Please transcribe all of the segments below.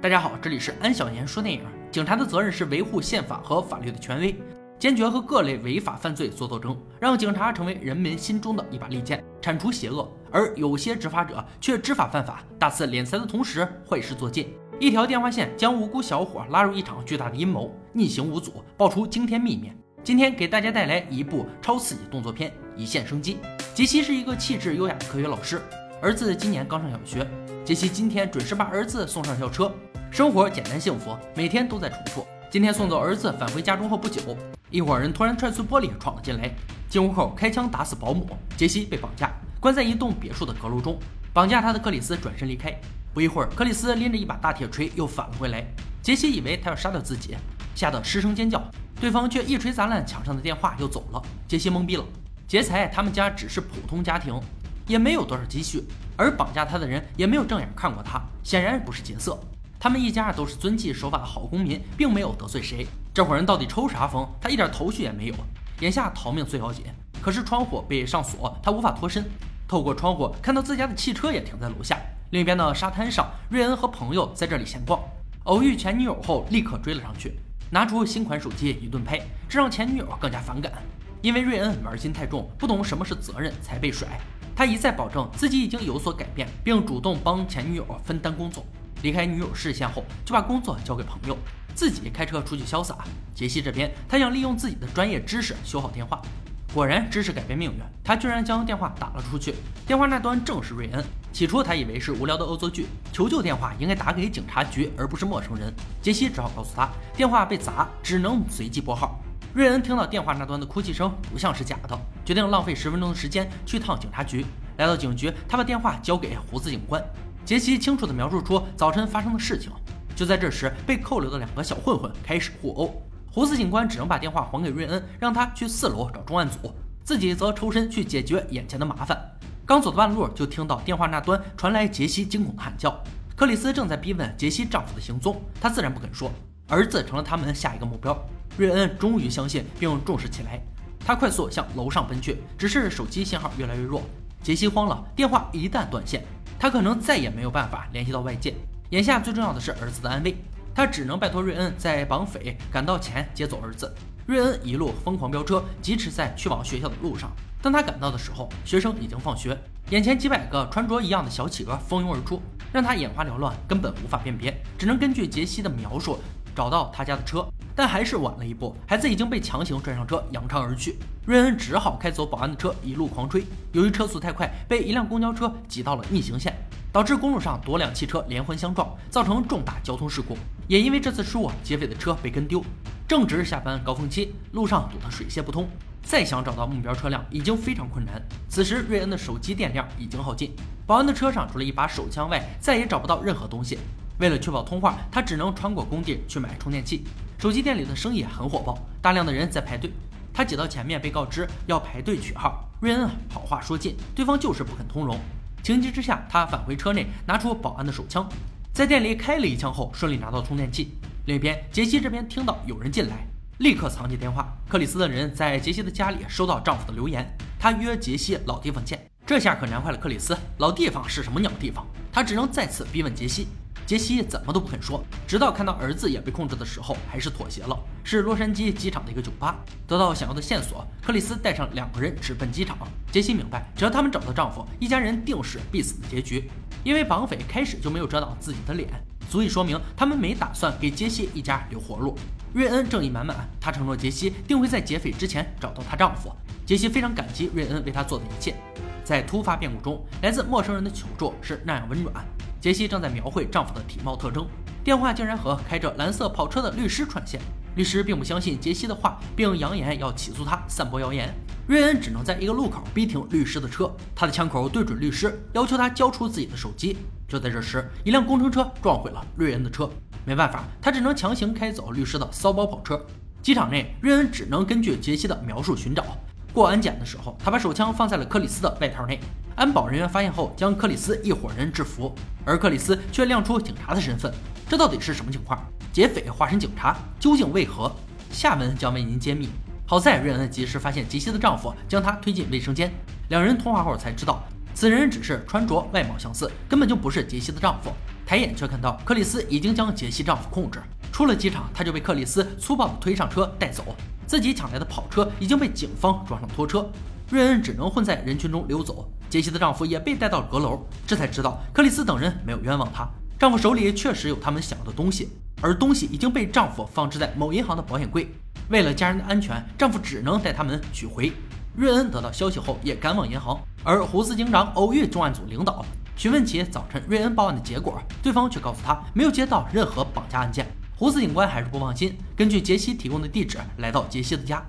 大家好，这里是安小言说电影。警察的责任是维护宪法和法律的权威，坚决和各类违法犯罪做斗争，让警察成为人民心中的一把利剑，铲除邪恶。而有些执法者却知法犯法，大肆敛财的同时坏事做尽。一条电话线将无辜小伙拉入一场巨大的阴谋，逆行无阻，爆出惊天秘密。今天给大家带来一部超刺激动作片，一线生机。杰西是一个气质优雅的科学老师，儿子今年刚上小学。杰西今天准时把儿子送上校车。生活简单幸福，每天都在重复。今天送走儿子返回家中后不久，一伙人突然踹碎玻璃闯了进来，进屋后开枪打死保姆。杰西被绑架，关在一栋别墅的阁楼中。绑架他的克里斯转身离开。不一会儿，克里斯拎着一把大铁锤又返了回来。杰西以为他要杀掉自己，吓得失声尖叫。对方却一锤砸烂墙上的电话又走了。杰西懵逼了。劫财他们家只是普通家庭，也没有多少积蓄，而绑架他的人也没有正眼看过他，显然不是劫色。他们一家都是遵纪守法的好公民，并没有得罪谁。这伙人到底抽啥风？他一点头绪也没有。眼下逃命最要紧，可是窗户被上锁，他无法脱身。透过窗户看到自家的汽车也停在楼下。另一边的沙滩上，瑞恩和朋友在这里闲逛，偶遇前女友后立刻追了上去，拿出新款手机一顿拍，这让前女友更加反感。因为瑞恩玩心太重，不懂什么是责任，才被甩。他一再保证自己已经有所改变，并主动帮前女友分担工作。离开女友视线后，就把工作交给朋友，自己开车出去潇洒。杰西这边，他想利用自己的专业知识修好电话。果然，知识改变命运，他居然将电话打了出去。电话那端正是瑞恩。起初他以为是无聊的恶作剧，求救电话应该打给警察局，而不是陌生人。杰西只好告诉他，电话被砸，只能随机拨号。瑞恩听到电话那端的哭泣声不像是假的，决定浪费十分钟的时间去趟警察局。来到警局，他把电话交给胡子警官。杰西清楚地描述出早晨发生的事情。就在这时，被扣留的两个小混混开始互殴，胡子警官只能把电话还给瑞恩，让他去四楼找重案组，自己则抽身去解决眼前的麻烦。刚走到半路，就听到电话那端传来杰西惊恐的喊叫。克里斯正在逼问杰西丈夫的行踪，他自然不肯说。儿子成了他们下一个目标。瑞恩终于相信并重视起来，他快速向楼上奔去，只是手机信号越来越弱。杰西慌了，电话一旦断线。他可能再也没有办法联系到外界。眼下最重要的是儿子的安危，他只能拜托瑞恩在绑匪赶到前接走儿子。瑞恩一路疯狂飙车，疾驰在去往学校的路上。当他赶到的时候，学生已经放学，眼前几百个穿着一样的小企鹅蜂拥而出，让他眼花缭乱，根本无法辨别，只能根据杰西的描述找到他家的车。但还是晚了一步，孩子已经被强行拽上车，扬长而去。瑞恩只好开走保安的车，一路狂追。由于车速太快，被一辆公交车挤到了逆行线，导致公路上多辆汽车连环相撞，造成重大交通事故。也因为这次失误，劫匪的车被跟丢。正值下班高峰期，路上堵得水泄不通，再想找到目标车辆已经非常困难。此时，瑞恩的手机电量已经耗尽，保安的车上除了一把手枪外，再也找不到任何东西。为了确保通话，他只能穿过工地去买充电器。手机店里的生意很火爆，大量的人在排队。他挤到前面，被告知要排队取号。瑞恩好话说尽，对方就是不肯通融。情急之下，他返回车内，拿出保安的手枪，在店里开了一枪后，顺利拿到充电器。另一边，杰西这边听到有人进来，立刻藏起电话。克里斯的人在杰西的家里收到丈夫的留言，他约杰西老地方见。这下可难坏了克里斯，老地方是什么鸟地方？他只能再次逼问杰西。杰西怎么都不肯说，直到看到儿子也被控制的时候，还是妥协了。是洛杉矶机场的一个酒吧，得到想要的线索，克里斯带上两个人直奔机场。杰西明白，只要他们找到丈夫，一家人定是必死的结局。因为绑匪开始就没有遮挡自己的脸，足以说明他们没打算给杰西一家留活路。瑞恩正义满满，他承诺杰西定会在劫匪之前找到她丈夫。杰西非常感激瑞恩为他做的一切。在突发变故中，来自陌生人的求助是那样温暖。杰西正在描绘丈夫的体貌特征，电话竟然和开着蓝色跑车的律师串线。律师并不相信杰西的话，并扬言要起诉他散播谣言。瑞恩只能在一个路口逼停律师的车，他的枪口对准律师，要求他交出自己的手机。就在这时，一辆工程车撞毁了瑞恩的车，没办法，他只能强行开走律师的骚包跑车。机场内，瑞恩只能根据杰西的描述寻找。过安检的时候，他把手枪放在了克里斯的外套内。安保人员发现后，将克里斯一伙人制服，而克里斯却亮出警察的身份，这到底是什么情况？劫匪化身警察，究竟为何？下文将为您揭秘。好在瑞恩及时发现杰西的丈夫，将她推进卫生间。两人通话后才知道，此人只是穿着外貌相似，根本就不是杰西的丈夫。抬眼却看到克里斯已经将杰西丈夫控制，出了机场，他就被克里斯粗暴地推上车带走。自己抢来的跑车已经被警方装上拖车，瑞恩只能混在人群中溜走。杰西的丈夫也被带到了阁楼，这才知道克里斯等人没有冤枉她，丈夫手里确实有他们想要的东西，而东西已经被丈夫放置在某银行的保险柜。为了家人的安全，丈夫只能带他们取回。瑞恩得到消息后也赶往银行，而胡子警长偶遇重案组领导。询问起早晨瑞恩报案的结果，对方却告诉他没有接到任何绑架案件。胡子警官还是不放心，根据杰西提供的地址来到杰西的家，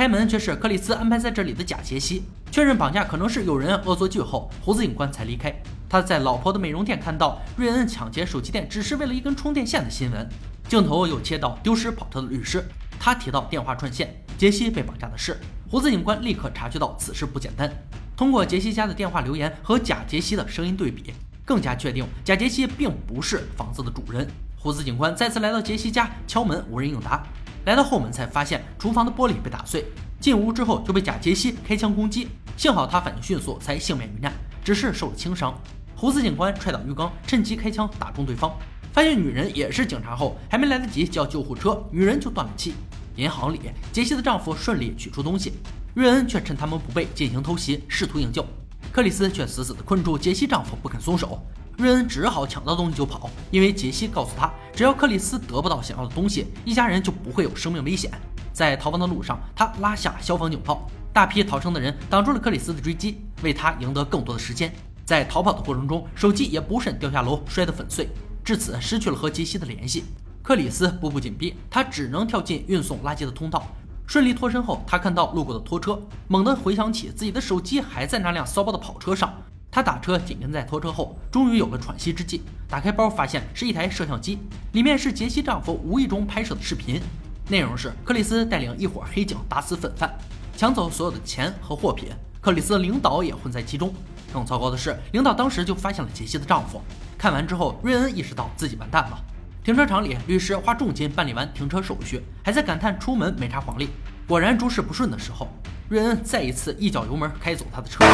开门却是克里斯安排在这里的假杰西。确认绑架可能是有人恶作剧后，胡子警官才离开。他在老婆的美容店看到瑞恩抢劫手机店只是为了一根充电线的新闻。镜头又切到丢失跑车的律师，他提到电话串线，杰西被绑架的事。胡子警官立刻察觉到此事不简单。通过杰西家的电话留言和假杰西的声音对比，更加确定假杰西并不是房子的主人。胡子警官再次来到杰西家敲门，无人应答。来到后门才发现厨房的玻璃被打碎。进屋之后就被假杰西开枪攻击，幸好他反应迅速，才幸免于难，只是受了轻伤。胡子警官踹倒浴缸，趁机开枪打中对方。发现女人也是警察后，还没来得及叫救护车，女人就断了气。银行里，杰西的丈夫顺利取出东西。瑞恩却趁他们不备进行偷袭，试图营救。克里斯却死死地困住杰西丈夫，不肯松手。瑞恩只好抢到东西就跑，因为杰西告诉他，只要克里斯得不到想要的东西，一家人就不会有生命危险。在逃亡的路上，他拉下消防警报，大批逃生的人挡住了克里斯的追击，为他赢得更多的时间。在逃跑的过程中，手机也不慎掉下楼，摔得粉碎，至此失去了和杰西的联系。克里斯步步紧逼，他只能跳进运送垃圾的通道。顺利脱身后，他看到路过的拖车，猛地回想起自己的手机还在那辆骚包的跑车上。他打车紧跟在拖车后，终于有了喘息之际。打开包，发现是一台摄像机，里面是杰西丈夫无意中拍摄的视频，内容是克里斯带领一伙黑警打死粉贩，抢走所有的钱和货品。克里斯的领导也混在其中。更糟糕的是，领导当时就发现了杰西的丈夫。看完之后，瑞恩意识到自己完蛋了。停车场里，律师花重金办理完停车手续，还在感叹出门没查黄历。果然诸事不顺的时候，瑞恩再一次一脚油门开走他的车。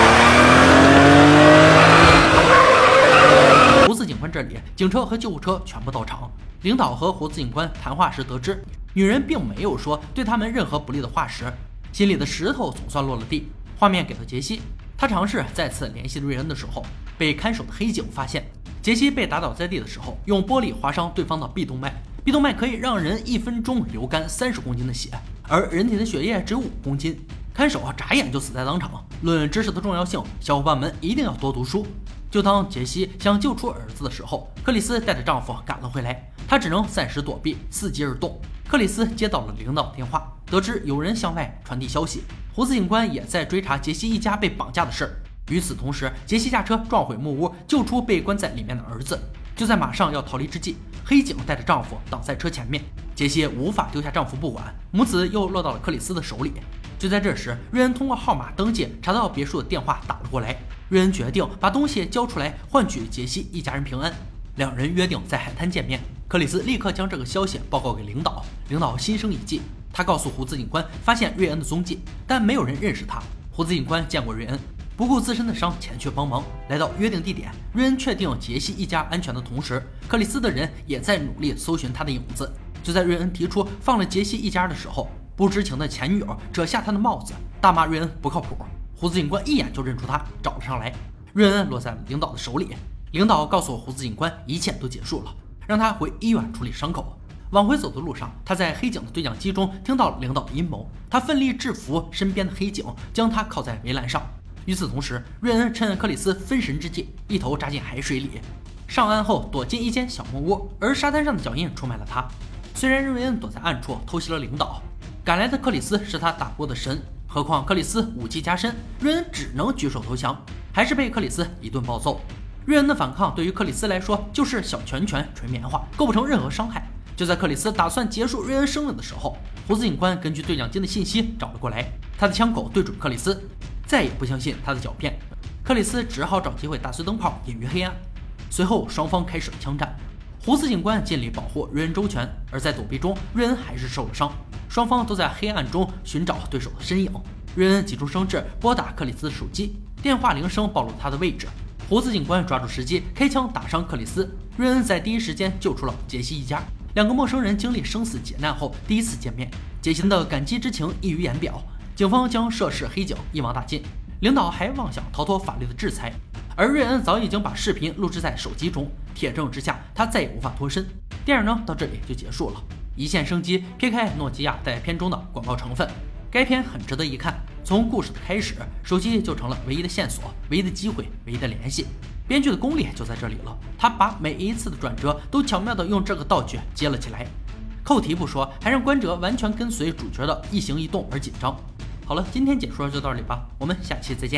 胡子警官这里，警车和救护车全部到场。领导和胡子警官谈话时得知，女人并没有说对他们任何不利的话时，心里的石头总算落了地。画面给到杰西，他尝试再次联系瑞恩的时候，被看守的黑警发现。杰西被打倒在地的时候，用玻璃划伤对方的臂动脉，臂动脉可以让人一分钟流干三十公斤的血，而人体的血液只有五公斤。看守啊，眨眼就死在当场。论知识的重要性，小伙伴们一定要多读书。就当杰西想救出儿子的时候，克里斯带着丈夫赶了回来，她只能暂时躲避，伺机而动。克里斯接到了领导电话，得知有人向外传递消息，胡子警官也在追查杰西一家被绑架的事儿。与此同时，杰西驾车撞毁木屋，救出被关在里面的儿子。就在马上要逃离之际，黑警带着丈夫挡在车前面。杰西无法丢下丈夫不管，母子又落到了克里斯的手里。就在这时，瑞恩通过号码登记查到别墅的电话打了过来。瑞恩决定把东西交出来，换取杰西一家人平安。两人约定在海滩见面。克里斯立刻将这个消息报告给领导，领导心生一计，他告诉胡子警官发现瑞恩的踪迹，但没有人认识他。胡子警官见过瑞恩。不顾自身的伤前去帮忙，来到约定地点。瑞恩确定杰西一家安全的同时，克里斯的人也在努力搜寻他的影子。就在瑞恩提出放了杰西一家的时候，不知情的前女友扯下他的帽子，大骂瑞恩不靠谱。胡子警官一眼就认出他，找了上来。瑞恩落在领导的手里。领导告诉胡子警官，一切都结束了，让他回医院处理伤口。往回走的路上，他在黑警的对讲机中听到了领导的阴谋。他奋力制服身边的黑警，将他靠在围栏上。与此同时，瑞恩趁克里斯分神之际，一头扎进海水里。上岸后，躲进一间小木屋，而沙滩上的脚印出卖了他。虽然瑞恩躲在暗处偷袭了领导，赶来的克里斯是他打过的神。何况克里斯武器加身，瑞恩只能举手投降，还是被克里斯一顿暴揍。瑞恩的反抗对于克里斯来说就是小拳拳捶棉花，构不成任何伤害。就在克里斯打算结束瑞恩生命的时候，胡子警官根据对讲机的信息找了过来，他的枪口对准克里斯。再也不相信他的狡辩，克里斯只好找机会打碎灯泡，隐于黑暗。随后双方开始了枪战，胡子警官尽力保护瑞恩周全，而在躲避中，瑞恩还是受了伤。双方都在黑暗中寻找对手的身影。瑞恩急中生智，拨打克里斯的手机，电话铃声暴露他的位置，胡子警官抓住时机开枪打伤克里斯。瑞恩在第一时间救出了杰西一家。两个陌生人经历生死劫难后第一次见面，杰西的感激之情溢于言表。警方将涉事黑警一网打尽，领导还妄想逃脱法律的制裁，而瑞恩早已经把视频录制在手机中，铁证之下，他再也无法脱身。电影呢，到这里就结束了。一线生机，撇开诺基亚在片中的广告成分，该片很值得一看。从故事的开始，手机就成了唯一的线索、唯一的机会、唯一的联系。编剧的功力就在这里了，他把每一次的转折都巧妙地用这个道具接了起来。扣题不说，还让观者完全跟随主角的一行一动而紧张。好了，今天解说就到这里吧，我们下期再见。